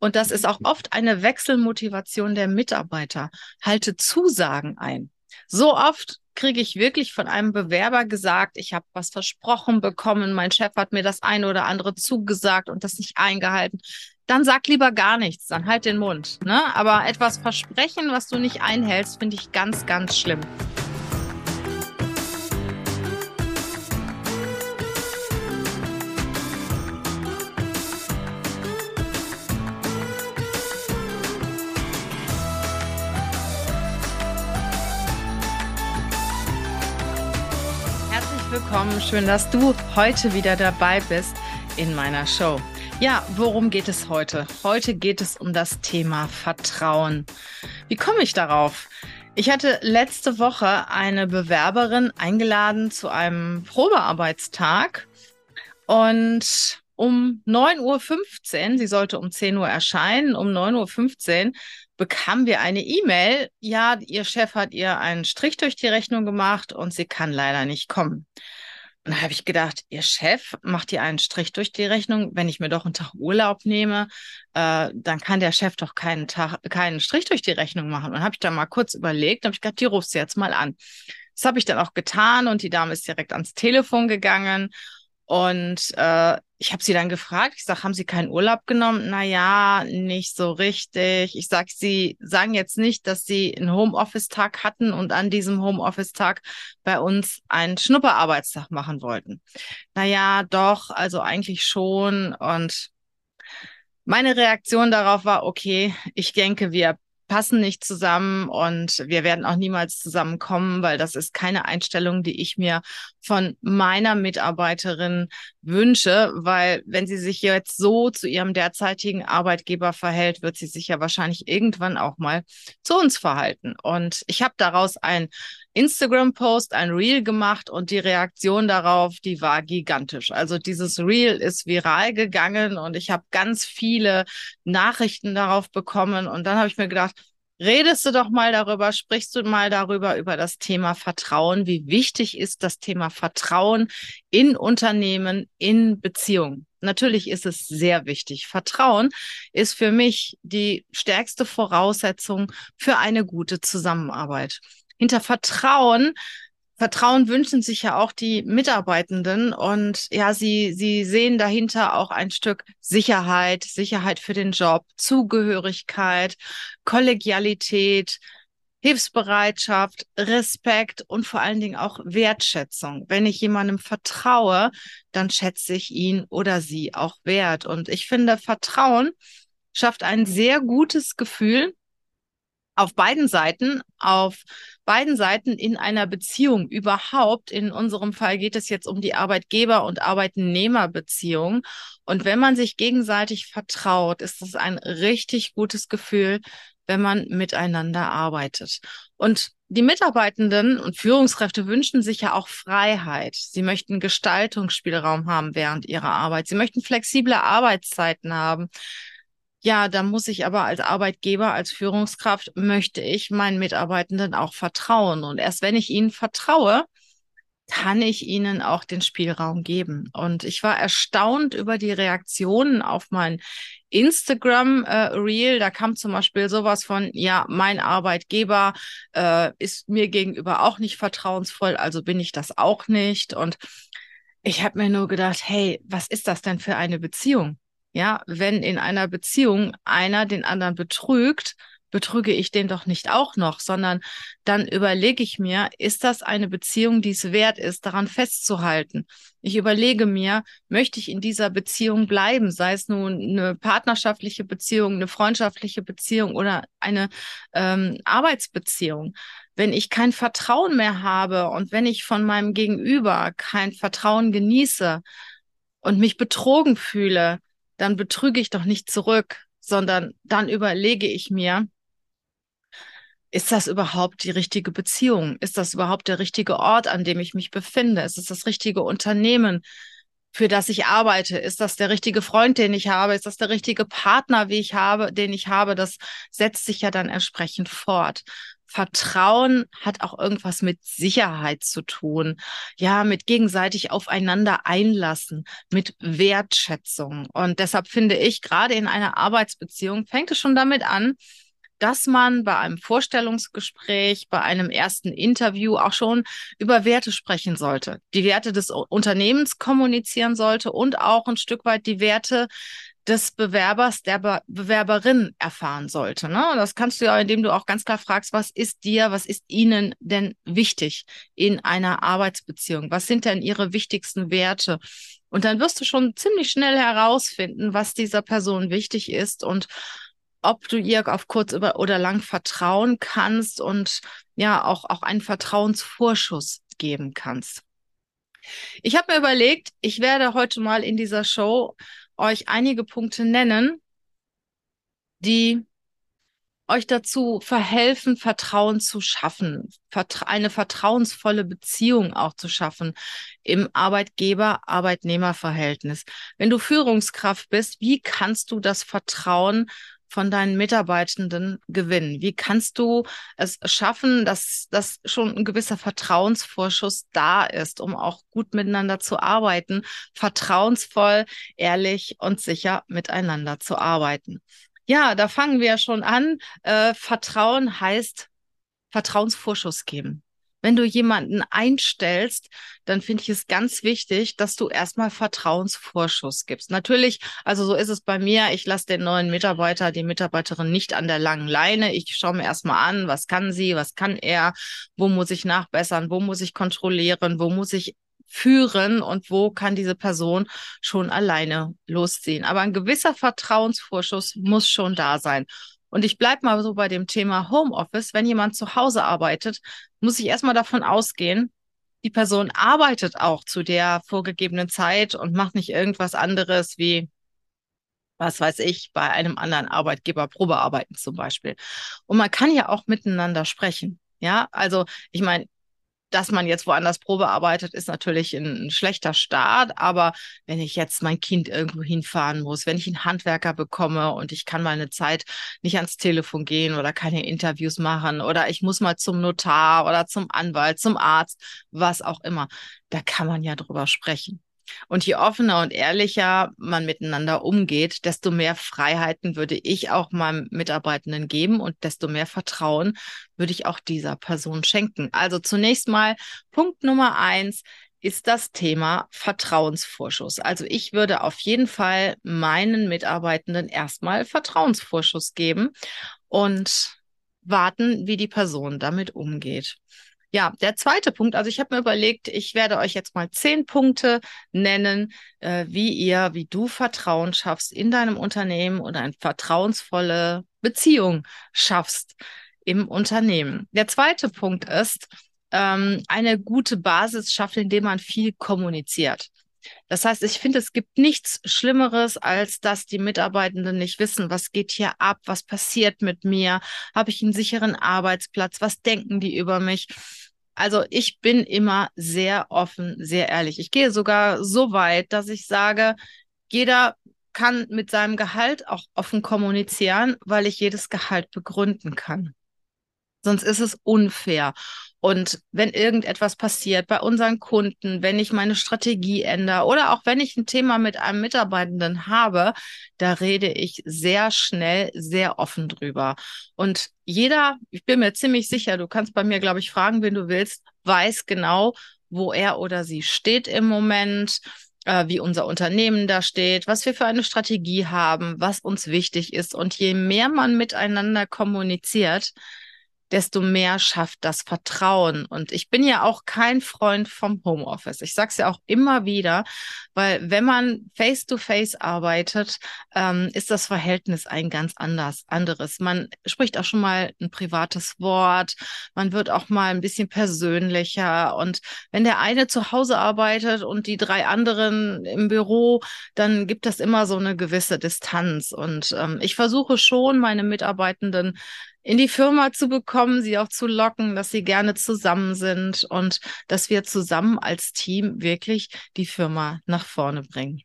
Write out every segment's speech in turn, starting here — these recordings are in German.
Und das ist auch oft eine Wechselmotivation der Mitarbeiter. Halte Zusagen ein. So oft kriege ich wirklich von einem Bewerber gesagt, ich habe was versprochen bekommen, mein Chef hat mir das eine oder andere zugesagt und das nicht eingehalten. Dann sag lieber gar nichts, dann halt den Mund. Ne? Aber etwas versprechen, was du nicht einhältst, finde ich ganz, ganz schlimm. Schön, dass du heute wieder dabei bist in meiner Show. Ja, worum geht es heute? Heute geht es um das Thema Vertrauen. Wie komme ich darauf? Ich hatte letzte Woche eine Bewerberin eingeladen zu einem Probearbeitstag und um 9.15 Uhr, sie sollte um 10 Uhr erscheinen, um 9.15 Uhr bekamen wir eine E-Mail, ja, ihr Chef hat ihr einen Strich durch die Rechnung gemacht und sie kann leider nicht kommen. Und da habe ich gedacht, ihr Chef macht ihr einen Strich durch die Rechnung. Wenn ich mir doch einen Tag Urlaub nehme, äh, dann kann der Chef doch keinen Tag, keinen Strich durch die Rechnung machen. Und habe ich da mal kurz überlegt, habe ich gedacht, die rufst du jetzt mal an. Das habe ich dann auch getan und die Dame ist direkt ans Telefon gegangen und äh, ich habe sie dann gefragt, ich sage, haben Sie keinen Urlaub genommen? Naja, nicht so richtig. Ich sage, Sie sagen jetzt nicht, dass Sie einen Homeoffice-Tag hatten und an diesem Homeoffice-Tag bei uns einen Schnupperarbeitstag machen wollten. Naja, doch, also eigentlich schon. Und meine Reaktion darauf war, okay, ich denke, wir passen nicht zusammen und wir werden auch niemals zusammenkommen, weil das ist keine Einstellung, die ich mir von meiner Mitarbeiterin wünsche, weil wenn sie sich jetzt so zu ihrem derzeitigen Arbeitgeber verhält, wird sie sich ja wahrscheinlich irgendwann auch mal zu uns verhalten. Und ich habe daraus ein Instagram-Post, ein Reel gemacht und die Reaktion darauf, die war gigantisch. Also dieses Reel ist viral gegangen und ich habe ganz viele Nachrichten darauf bekommen und dann habe ich mir gedacht, redest du doch mal darüber, sprichst du mal darüber, über das Thema Vertrauen. Wie wichtig ist das Thema Vertrauen in Unternehmen, in Beziehungen? Natürlich ist es sehr wichtig. Vertrauen ist für mich die stärkste Voraussetzung für eine gute Zusammenarbeit. Hinter Vertrauen Vertrauen wünschen sich ja auch die Mitarbeitenden und ja, sie, sie sehen dahinter auch ein Stück Sicherheit, Sicherheit für den Job, Zugehörigkeit, Kollegialität, Hilfsbereitschaft, Respekt und vor allen Dingen auch Wertschätzung. Wenn ich jemandem vertraue, dann schätze ich ihn oder sie auch wert. Und ich finde, Vertrauen schafft ein sehr gutes Gefühl auf beiden Seiten, auf beiden Seiten in einer Beziehung überhaupt. In unserem Fall geht es jetzt um die Arbeitgeber- und Arbeitnehmerbeziehung. Und wenn man sich gegenseitig vertraut, ist das ein richtig gutes Gefühl, wenn man miteinander arbeitet. Und die Mitarbeitenden und Führungskräfte wünschen sich ja auch Freiheit. Sie möchten Gestaltungsspielraum haben während ihrer Arbeit. Sie möchten flexible Arbeitszeiten haben. Ja, da muss ich aber als Arbeitgeber, als Führungskraft, möchte ich meinen Mitarbeitenden auch vertrauen. Und erst wenn ich ihnen vertraue, kann ich ihnen auch den Spielraum geben. Und ich war erstaunt über die Reaktionen auf mein Instagram-Reel. Äh, da kam zum Beispiel sowas von, ja, mein Arbeitgeber äh, ist mir gegenüber auch nicht vertrauensvoll, also bin ich das auch nicht. Und ich habe mir nur gedacht, hey, was ist das denn für eine Beziehung? Ja, wenn in einer Beziehung einer den anderen betrügt, betrüge ich den doch nicht auch noch, sondern dann überlege ich mir, ist das eine Beziehung, die es wert ist, daran festzuhalten? Ich überlege mir, möchte ich in dieser Beziehung bleiben, sei es nun eine partnerschaftliche Beziehung, eine freundschaftliche Beziehung oder eine ähm, Arbeitsbeziehung? Wenn ich kein Vertrauen mehr habe und wenn ich von meinem Gegenüber kein Vertrauen genieße und mich betrogen fühle, dann betrüge ich doch nicht zurück, sondern dann überlege ich mir, ist das überhaupt die richtige Beziehung? Ist das überhaupt der richtige Ort, an dem ich mich befinde? Ist es das richtige Unternehmen? für das ich arbeite? Ist das der richtige Freund, den ich habe? Ist das der richtige Partner, wie ich habe, den ich habe? Das setzt sich ja dann entsprechend fort. Vertrauen hat auch irgendwas mit Sicherheit zu tun. Ja, mit gegenseitig aufeinander einlassen, mit Wertschätzung. Und deshalb finde ich, gerade in einer Arbeitsbeziehung fängt es schon damit an, dass man bei einem Vorstellungsgespräch, bei einem ersten Interview auch schon über Werte sprechen sollte, die Werte des Unternehmens kommunizieren sollte und auch ein Stück weit die Werte des Bewerbers, der Be Bewerberin erfahren sollte. Ne? das kannst du ja, indem du auch ganz klar fragst, was ist dir, was ist Ihnen denn wichtig in einer Arbeitsbeziehung? Was sind denn Ihre wichtigsten Werte? Und dann wirst du schon ziemlich schnell herausfinden, was dieser Person wichtig ist und ob du ihr auf kurz oder lang vertrauen kannst und ja auch, auch einen Vertrauensvorschuss geben kannst. Ich habe mir überlegt, ich werde heute mal in dieser Show euch einige Punkte nennen, die euch dazu verhelfen, Vertrauen zu schaffen, eine vertrauensvolle Beziehung auch zu schaffen im Arbeitgeber-Arbeitnehmer-Verhältnis. Wenn du Führungskraft bist, wie kannst du das Vertrauen von deinen Mitarbeitenden gewinnen? Wie kannst du es schaffen, dass, dass schon ein gewisser Vertrauensvorschuss da ist, um auch gut miteinander zu arbeiten, vertrauensvoll, ehrlich und sicher miteinander zu arbeiten? Ja, da fangen wir schon an. Äh, Vertrauen heißt Vertrauensvorschuss geben. Wenn du jemanden einstellst, dann finde ich es ganz wichtig, dass du erstmal Vertrauensvorschuss gibst. Natürlich, also so ist es bei mir, ich lasse den neuen Mitarbeiter, die Mitarbeiterin nicht an der langen Leine. Ich schaue mir erstmal an, was kann sie, was kann er, wo muss ich nachbessern, wo muss ich kontrollieren, wo muss ich führen und wo kann diese Person schon alleine losziehen. Aber ein gewisser Vertrauensvorschuss muss schon da sein. Und ich bleibe mal so bei dem Thema Homeoffice. Wenn jemand zu Hause arbeitet, muss ich erstmal davon ausgehen, die Person arbeitet auch zu der vorgegebenen Zeit und macht nicht irgendwas anderes wie, was weiß ich, bei einem anderen Arbeitgeber Probearbeiten zum Beispiel. Und man kann ja auch miteinander sprechen. Ja, also ich meine, dass man jetzt woanders Probe arbeitet, ist natürlich ein, ein, schlechter Start. Aber wenn ich jetzt mein Kind irgendwo hinfahren muss, wenn ich einen Handwerker bekomme und ich kann mal eine Zeit nicht ans Telefon gehen oder keine Interviews machen oder ich muss mal zum Notar oder zum Anwalt, zum Arzt, was auch immer, da kann man ja drüber sprechen. Und je offener und ehrlicher man miteinander umgeht, desto mehr Freiheiten würde ich auch meinem Mitarbeitenden geben und desto mehr Vertrauen würde ich auch dieser Person schenken. Also zunächst mal Punkt Nummer eins ist das Thema Vertrauensvorschuss. Also ich würde auf jeden Fall meinen Mitarbeitenden erstmal Vertrauensvorschuss geben und warten, wie die Person damit umgeht. Ja, der zweite Punkt, also ich habe mir überlegt, ich werde euch jetzt mal zehn Punkte nennen, äh, wie ihr, wie du Vertrauen schaffst in deinem Unternehmen und eine vertrauensvolle Beziehung schaffst im Unternehmen. Der zweite Punkt ist, ähm, eine gute Basis schaffen, indem man viel kommuniziert. Das heißt, ich finde, es gibt nichts Schlimmeres, als dass die Mitarbeitenden nicht wissen, was geht hier ab, was passiert mit mir, habe ich einen sicheren Arbeitsplatz, was denken die über mich. Also ich bin immer sehr offen, sehr ehrlich. Ich gehe sogar so weit, dass ich sage, jeder kann mit seinem Gehalt auch offen kommunizieren, weil ich jedes Gehalt begründen kann. Sonst ist es unfair. Und wenn irgendetwas passiert bei unseren Kunden, wenn ich meine Strategie ändere oder auch wenn ich ein Thema mit einem Mitarbeitenden habe, da rede ich sehr schnell, sehr offen drüber. Und jeder, ich bin mir ziemlich sicher, du kannst bei mir, glaube ich, fragen, wen du willst, weiß genau, wo er oder sie steht im Moment, äh, wie unser Unternehmen da steht, was wir für eine Strategie haben, was uns wichtig ist. Und je mehr man miteinander kommuniziert, desto mehr schafft das Vertrauen. Und ich bin ja auch kein Freund vom Homeoffice. Ich sage es ja auch immer wieder, weil wenn man face-to-face -face arbeitet, ähm, ist das Verhältnis ein ganz anders, anderes. Man spricht auch schon mal ein privates Wort, man wird auch mal ein bisschen persönlicher. Und wenn der eine zu Hause arbeitet und die drei anderen im Büro, dann gibt das immer so eine gewisse Distanz. Und ähm, ich versuche schon, meine Mitarbeitenden in die Firma zu bekommen, sie auch zu locken, dass sie gerne zusammen sind und dass wir zusammen als Team wirklich die Firma nach vorne bringen.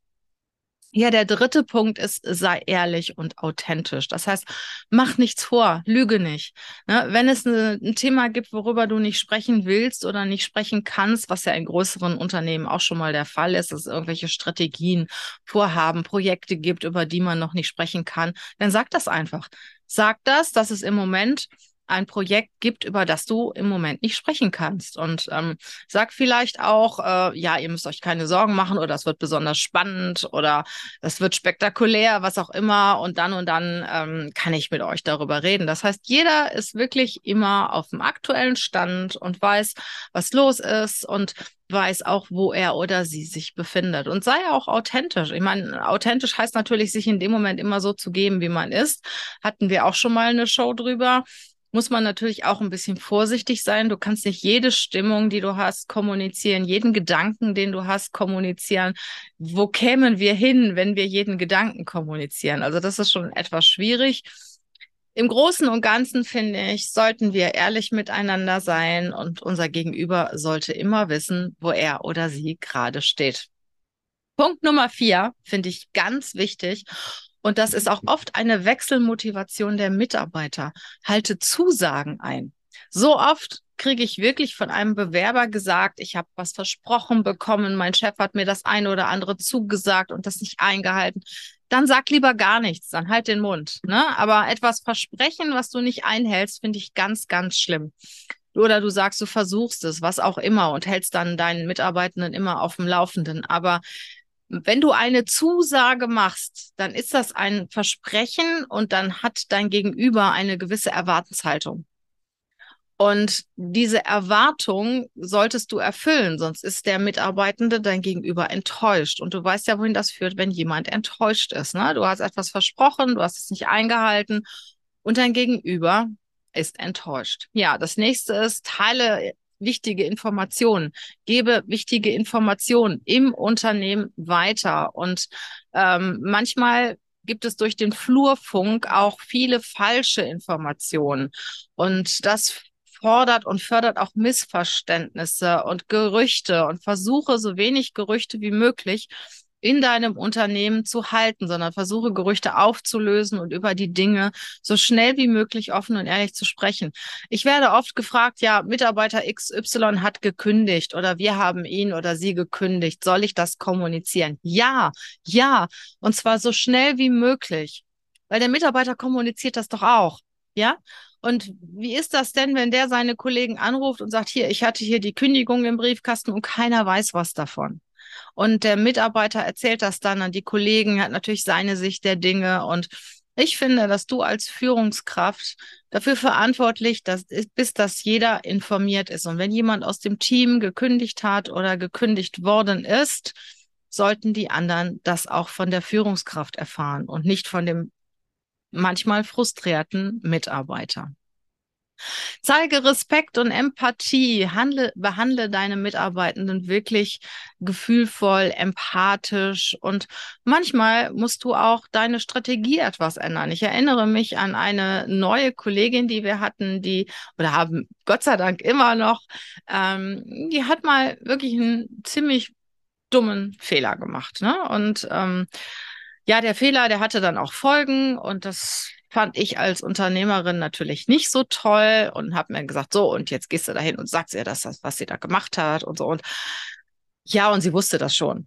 Ja, der dritte Punkt ist, sei ehrlich und authentisch. Das heißt, mach nichts vor, lüge nicht. Ne? Wenn es eine, ein Thema gibt, worüber du nicht sprechen willst oder nicht sprechen kannst, was ja in größeren Unternehmen auch schon mal der Fall ist, dass es irgendwelche Strategien, Vorhaben, Projekte gibt, über die man noch nicht sprechen kann, dann sag das einfach. Sag das, dass es im Moment ein Projekt gibt, über das du im Moment nicht sprechen kannst. Und ähm, sag vielleicht auch, äh, ja, ihr müsst euch keine Sorgen machen oder es wird besonders spannend oder es wird spektakulär, was auch immer. Und dann und dann ähm, kann ich mit euch darüber reden. Das heißt, jeder ist wirklich immer auf dem aktuellen Stand und weiß, was los ist und weiß auch, wo er oder sie sich befindet. Und sei auch authentisch. Ich meine, authentisch heißt natürlich, sich in dem Moment immer so zu geben, wie man ist. Hatten wir auch schon mal eine Show drüber muss man natürlich auch ein bisschen vorsichtig sein. Du kannst nicht jede Stimmung, die du hast, kommunizieren, jeden Gedanken, den du hast, kommunizieren. Wo kämen wir hin, wenn wir jeden Gedanken kommunizieren? Also das ist schon etwas schwierig. Im Großen und Ganzen finde ich, sollten wir ehrlich miteinander sein und unser Gegenüber sollte immer wissen, wo er oder sie gerade steht. Punkt Nummer vier finde ich ganz wichtig. Und das ist auch oft eine Wechselmotivation der Mitarbeiter. Halte Zusagen ein. So oft kriege ich wirklich von einem Bewerber gesagt, ich habe was versprochen bekommen, mein Chef hat mir das eine oder andere zugesagt und das nicht eingehalten. Dann sag lieber gar nichts, dann halt den Mund. Ne? Aber etwas versprechen, was du nicht einhältst, finde ich ganz, ganz schlimm. Oder du sagst, du versuchst es, was auch immer, und hältst dann deinen Mitarbeitenden immer auf dem Laufenden. Aber wenn du eine Zusage machst, dann ist das ein Versprechen und dann hat dein Gegenüber eine gewisse Erwartenshaltung. Und diese Erwartung solltest du erfüllen, sonst ist der Mitarbeitende dein Gegenüber enttäuscht. Und du weißt ja, wohin das führt, wenn jemand enttäuscht ist. Ne? Du hast etwas versprochen, du hast es nicht eingehalten und dein Gegenüber ist enttäuscht. Ja, das nächste ist, teile wichtige Informationen, gebe wichtige Informationen im Unternehmen weiter. Und ähm, manchmal gibt es durch den Flurfunk auch viele falsche Informationen. Und das fordert und fördert auch Missverständnisse und Gerüchte und versuche so wenig Gerüchte wie möglich in deinem Unternehmen zu halten, sondern versuche Gerüchte aufzulösen und über die Dinge so schnell wie möglich offen und ehrlich zu sprechen. Ich werde oft gefragt, ja, Mitarbeiter XY hat gekündigt oder wir haben ihn oder sie gekündigt. Soll ich das kommunizieren? Ja, ja. Und zwar so schnell wie möglich. Weil der Mitarbeiter kommuniziert das doch auch. Ja? Und wie ist das denn, wenn der seine Kollegen anruft und sagt, hier, ich hatte hier die Kündigung im Briefkasten und keiner weiß was davon? Und der Mitarbeiter erzählt das dann an die Kollegen, hat natürlich seine Sicht der Dinge. Und ich finde, dass du als Führungskraft dafür verantwortlich bist, dass jeder informiert ist. Und wenn jemand aus dem Team gekündigt hat oder gekündigt worden ist, sollten die anderen das auch von der Führungskraft erfahren und nicht von dem manchmal frustrierten Mitarbeiter. Zeige Respekt und Empathie. Handle, behandle deine Mitarbeitenden wirklich gefühlvoll, empathisch und manchmal musst du auch deine Strategie etwas ändern. Ich erinnere mich an eine neue Kollegin, die wir hatten, die oder haben Gott sei Dank immer noch, ähm, die hat mal wirklich einen ziemlich dummen Fehler gemacht. Ne? Und ähm, ja, der Fehler, der hatte dann auch Folgen und das fand ich als Unternehmerin natürlich nicht so toll und habe mir gesagt, so, und jetzt gehst du dahin und sagst ihr das, was sie da gemacht hat und so. Und ja, und sie wusste das schon.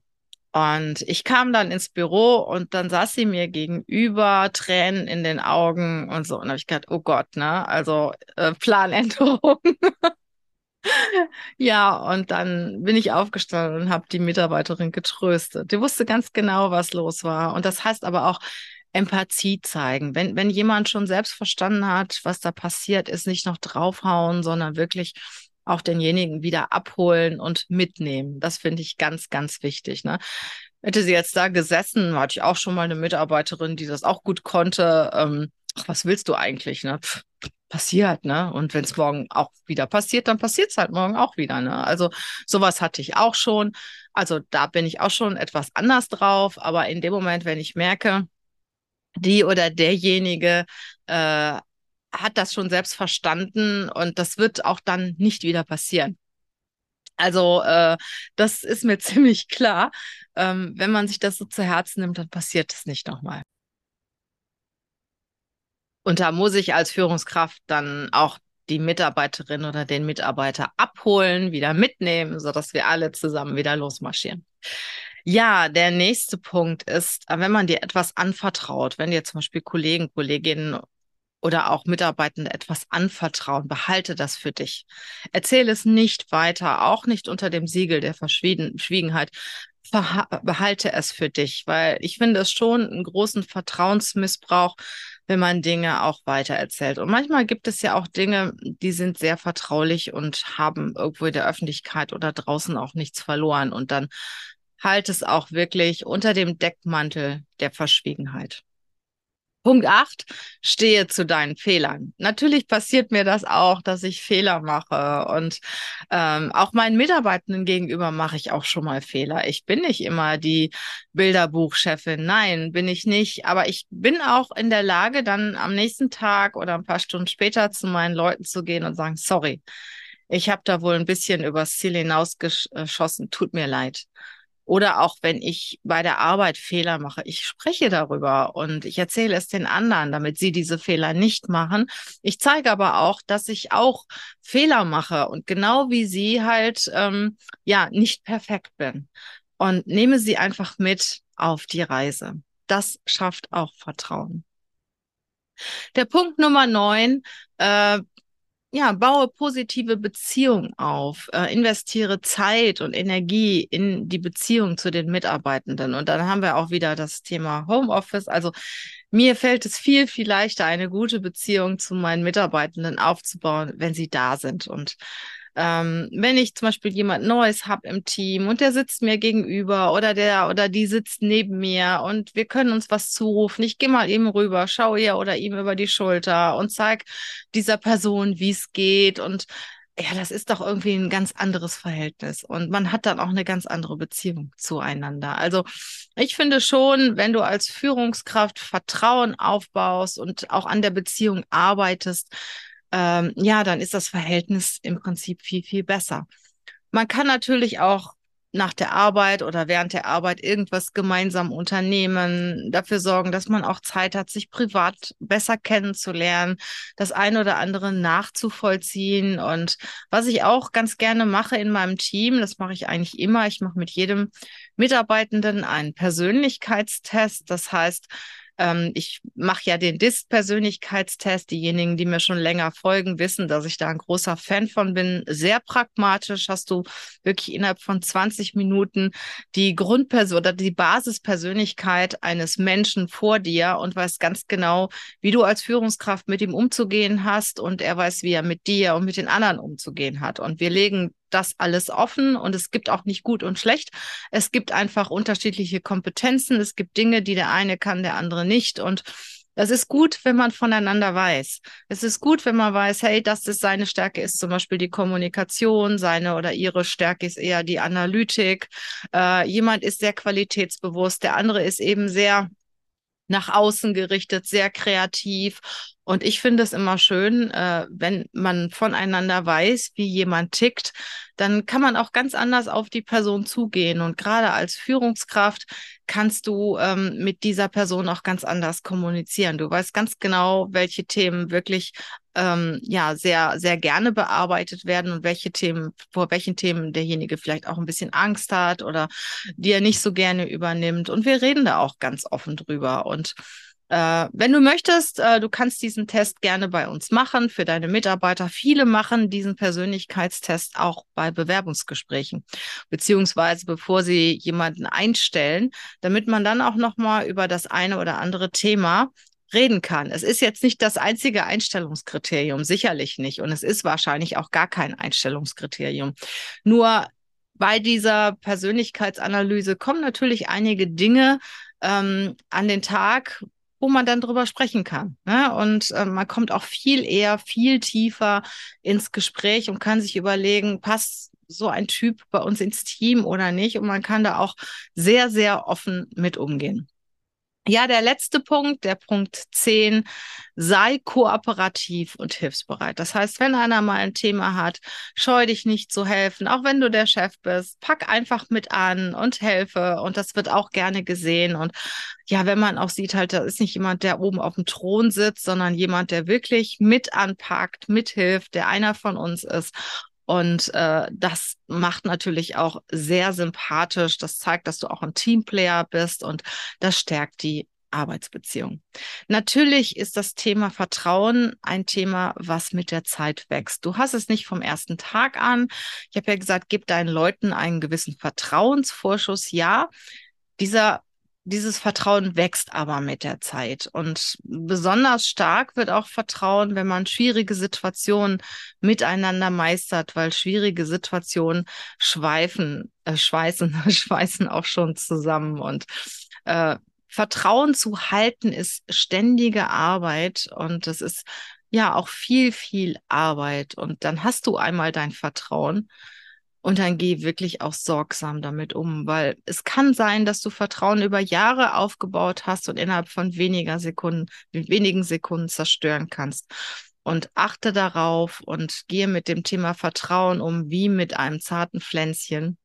Und ich kam dann ins Büro und dann saß sie mir gegenüber, Tränen in den Augen und so. Und habe ich gedacht, oh Gott, ne? Also äh, Planänderung. ja, und dann bin ich aufgestanden und habe die Mitarbeiterin getröstet. Die wusste ganz genau, was los war. Und das heißt aber auch, Empathie zeigen. Wenn, wenn jemand schon selbst verstanden hat, was da passiert ist, nicht noch draufhauen, sondern wirklich auch denjenigen wieder abholen und mitnehmen. Das finde ich ganz, ganz wichtig. Ne? Hätte sie jetzt da gesessen, hatte ich auch schon mal eine Mitarbeiterin, die das auch gut konnte. Ähm, ach, was willst du eigentlich? Ne? Pff, passiert, ne? Und wenn es morgen auch wieder passiert, dann passiert es halt morgen auch wieder, ne? Also sowas hatte ich auch schon. Also da bin ich auch schon etwas anders drauf, aber in dem Moment, wenn ich merke, die oder derjenige äh, hat das schon selbst verstanden und das wird auch dann nicht wieder passieren. Also äh, das ist mir ziemlich klar. Ähm, wenn man sich das so zu Herzen nimmt, dann passiert es nicht nochmal. Und da muss ich als Führungskraft dann auch die Mitarbeiterin oder den Mitarbeiter abholen, wieder mitnehmen, sodass wir alle zusammen wieder losmarschieren. Ja, der nächste Punkt ist, wenn man dir etwas anvertraut, wenn dir zum Beispiel Kollegen, Kolleginnen oder auch Mitarbeitende etwas anvertrauen, behalte das für dich. Erzähle es nicht weiter, auch nicht unter dem Siegel der Verschwiegenheit. Behalte es für dich, weil ich finde es schon einen großen Vertrauensmissbrauch, wenn man Dinge auch weitererzählt. Und manchmal gibt es ja auch Dinge, die sind sehr vertraulich und haben irgendwo in der Öffentlichkeit oder draußen auch nichts verloren. Und dann halt es auch wirklich unter dem Deckmantel der Verschwiegenheit. Punkt 8, stehe zu deinen Fehlern. Natürlich passiert mir das auch, dass ich Fehler mache und ähm, auch meinen Mitarbeitenden gegenüber mache ich auch schon mal Fehler. Ich bin nicht immer die Bilderbuchchefin, nein, bin ich nicht, aber ich bin auch in der Lage, dann am nächsten Tag oder ein paar Stunden später zu meinen Leuten zu gehen und sagen, sorry, ich habe da wohl ein bisschen übers Ziel hinausgeschossen, tut mir leid. Oder auch wenn ich bei der Arbeit Fehler mache, ich spreche darüber und ich erzähle es den anderen, damit sie diese Fehler nicht machen. Ich zeige aber auch, dass ich auch Fehler mache und genau wie sie halt ähm, ja nicht perfekt bin und nehme sie einfach mit auf die Reise. Das schafft auch Vertrauen. Der Punkt Nummer neun, äh, ja, baue positive Beziehungen auf, äh, investiere Zeit und Energie in die Beziehung zu den Mitarbeitenden. Und dann haben wir auch wieder das Thema Homeoffice. Also mir fällt es viel, viel leichter, eine gute Beziehung zu meinen Mitarbeitenden aufzubauen, wenn sie da sind. Und ähm, wenn ich zum Beispiel jemand Neues habe im Team und der sitzt mir gegenüber oder der oder die sitzt neben mir und wir können uns was zurufen, ich gehe mal eben rüber, schaue ihr oder ihm über die Schulter und zeig dieser Person, wie es geht und ja, das ist doch irgendwie ein ganz anderes Verhältnis und man hat dann auch eine ganz andere Beziehung zueinander. Also ich finde schon, wenn du als Führungskraft Vertrauen aufbaust und auch an der Beziehung arbeitest, ähm, ja, dann ist das Verhältnis im Prinzip viel, viel besser. Man kann natürlich auch nach der Arbeit oder während der Arbeit irgendwas gemeinsam unternehmen, dafür sorgen, dass man auch Zeit hat, sich privat besser kennenzulernen, das eine oder andere nachzuvollziehen. Und was ich auch ganz gerne mache in meinem Team, das mache ich eigentlich immer, ich mache mit jedem Mitarbeitenden einen Persönlichkeitstest. Das heißt, ähm, ich mache ja den DIST-Persönlichkeitstest. Diejenigen, die mir schon länger folgen, wissen, dass ich da ein großer Fan von bin. Sehr pragmatisch hast du wirklich innerhalb von 20 Minuten die Grundperson oder die Basispersönlichkeit eines Menschen vor dir und weißt ganz genau, wie du als Führungskraft mit ihm umzugehen hast und er weiß, wie er mit dir und mit den anderen umzugehen hat. Und wir legen das alles offen und es gibt auch nicht gut und schlecht. Es gibt einfach unterschiedliche Kompetenzen. Es gibt Dinge, die der eine kann, der andere nicht. Und das ist gut, wenn man voneinander weiß. Es ist gut, wenn man weiß, hey, das ist seine Stärke, ist zum Beispiel die Kommunikation, seine oder ihre Stärke ist eher die Analytik. Äh, jemand ist sehr qualitätsbewusst, der andere ist eben sehr nach außen gerichtet, sehr kreativ. Und ich finde es immer schön, äh, wenn man voneinander weiß, wie jemand tickt, dann kann man auch ganz anders auf die Person zugehen. Und gerade als Führungskraft kannst du ähm, mit dieser Person auch ganz anders kommunizieren. Du weißt ganz genau, welche Themen wirklich ähm, ja sehr, sehr gerne bearbeitet werden und welche Themen, vor welchen Themen derjenige vielleicht auch ein bisschen Angst hat oder die er nicht so gerne übernimmt. Und wir reden da auch ganz offen drüber. Und äh, wenn du möchtest, äh, du kannst diesen Test gerne bei uns machen für deine Mitarbeiter. Viele machen diesen Persönlichkeitstest auch bei Bewerbungsgesprächen, beziehungsweise bevor sie jemanden einstellen, damit man dann auch nochmal über das eine oder andere Thema reden kann. Es ist jetzt nicht das einzige Einstellungskriterium, sicherlich nicht. Und es ist wahrscheinlich auch gar kein Einstellungskriterium. Nur bei dieser Persönlichkeitsanalyse kommen natürlich einige Dinge ähm, an den Tag, wo man dann drüber sprechen kann. Ne? Und äh, man kommt auch viel eher, viel tiefer ins Gespräch und kann sich überlegen, passt so ein Typ bei uns ins Team oder nicht? Und man kann da auch sehr, sehr offen mit umgehen. Ja, der letzte Punkt, der Punkt 10, sei kooperativ und hilfsbereit. Das heißt, wenn einer mal ein Thema hat, scheu dich nicht zu helfen, auch wenn du der Chef bist, pack einfach mit an und helfe und das wird auch gerne gesehen und ja, wenn man auch sieht, halt, da ist nicht jemand, der oben auf dem Thron sitzt, sondern jemand, der wirklich mit anpackt, mithilft, der einer von uns ist. Und äh, das macht natürlich auch sehr sympathisch. Das zeigt, dass du auch ein Teamplayer bist und das stärkt die Arbeitsbeziehung. Natürlich ist das Thema Vertrauen ein Thema, was mit der Zeit wächst. Du hast es nicht vom ersten Tag an. Ich habe ja gesagt, gib deinen Leuten einen gewissen Vertrauensvorschuss. Ja, dieser dieses Vertrauen wächst aber mit der Zeit. Und besonders stark wird auch Vertrauen, wenn man schwierige Situationen miteinander meistert, weil schwierige Situationen schweifen, äh, schweißen, schweißen auch schon zusammen. Und äh, Vertrauen zu halten ist ständige Arbeit und das ist ja auch viel, viel Arbeit. Und dann hast du einmal dein Vertrauen und dann geh wirklich auch sorgsam damit um, weil es kann sein, dass du Vertrauen über Jahre aufgebaut hast und innerhalb von weniger Sekunden, wenigen Sekunden zerstören kannst. Und achte darauf und gehe mit dem Thema Vertrauen um, wie mit einem zarten Pflänzchen,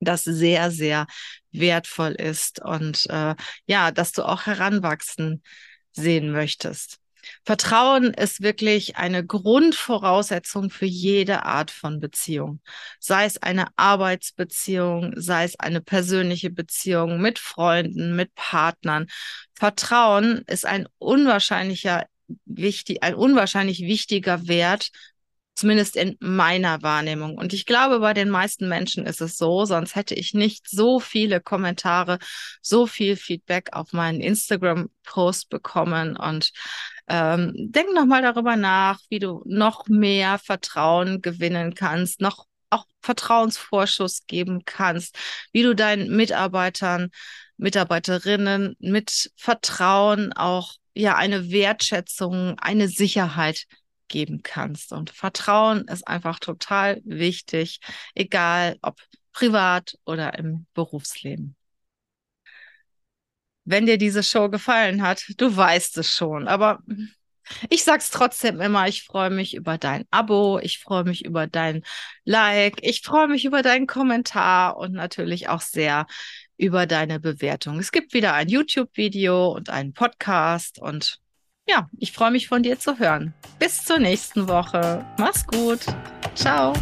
das sehr, sehr wertvoll ist und äh, ja, dass du auch heranwachsen sehen möchtest. Vertrauen ist wirklich eine Grundvoraussetzung für jede Art von Beziehung. Sei es eine Arbeitsbeziehung, sei es eine persönliche Beziehung mit Freunden, mit Partnern. Vertrauen ist ein unwahrscheinlicher wichtig, ein unwahrscheinlich wichtiger Wert zumindest in meiner Wahrnehmung. Und ich glaube, bei den meisten Menschen ist es so, sonst hätte ich nicht so viele Kommentare, so viel Feedback auf meinen Instagram-Post bekommen. Und ähm, denk nochmal darüber nach, wie du noch mehr Vertrauen gewinnen kannst, noch auch Vertrauensvorschuss geben kannst, wie du deinen Mitarbeitern, Mitarbeiterinnen mit Vertrauen auch ja eine Wertschätzung, eine Sicherheit geben kannst. Und Vertrauen ist einfach total wichtig, egal ob privat oder im Berufsleben. Wenn dir diese Show gefallen hat, du weißt es schon, aber ich sag's trotzdem immer, ich freue mich über dein Abo, ich freue mich über dein Like, ich freue mich über deinen Kommentar und natürlich auch sehr über deine Bewertung. Es gibt wieder ein YouTube-Video und einen Podcast und ja, ich freue mich von dir zu hören. Bis zur nächsten Woche. Mach's gut. Ciao.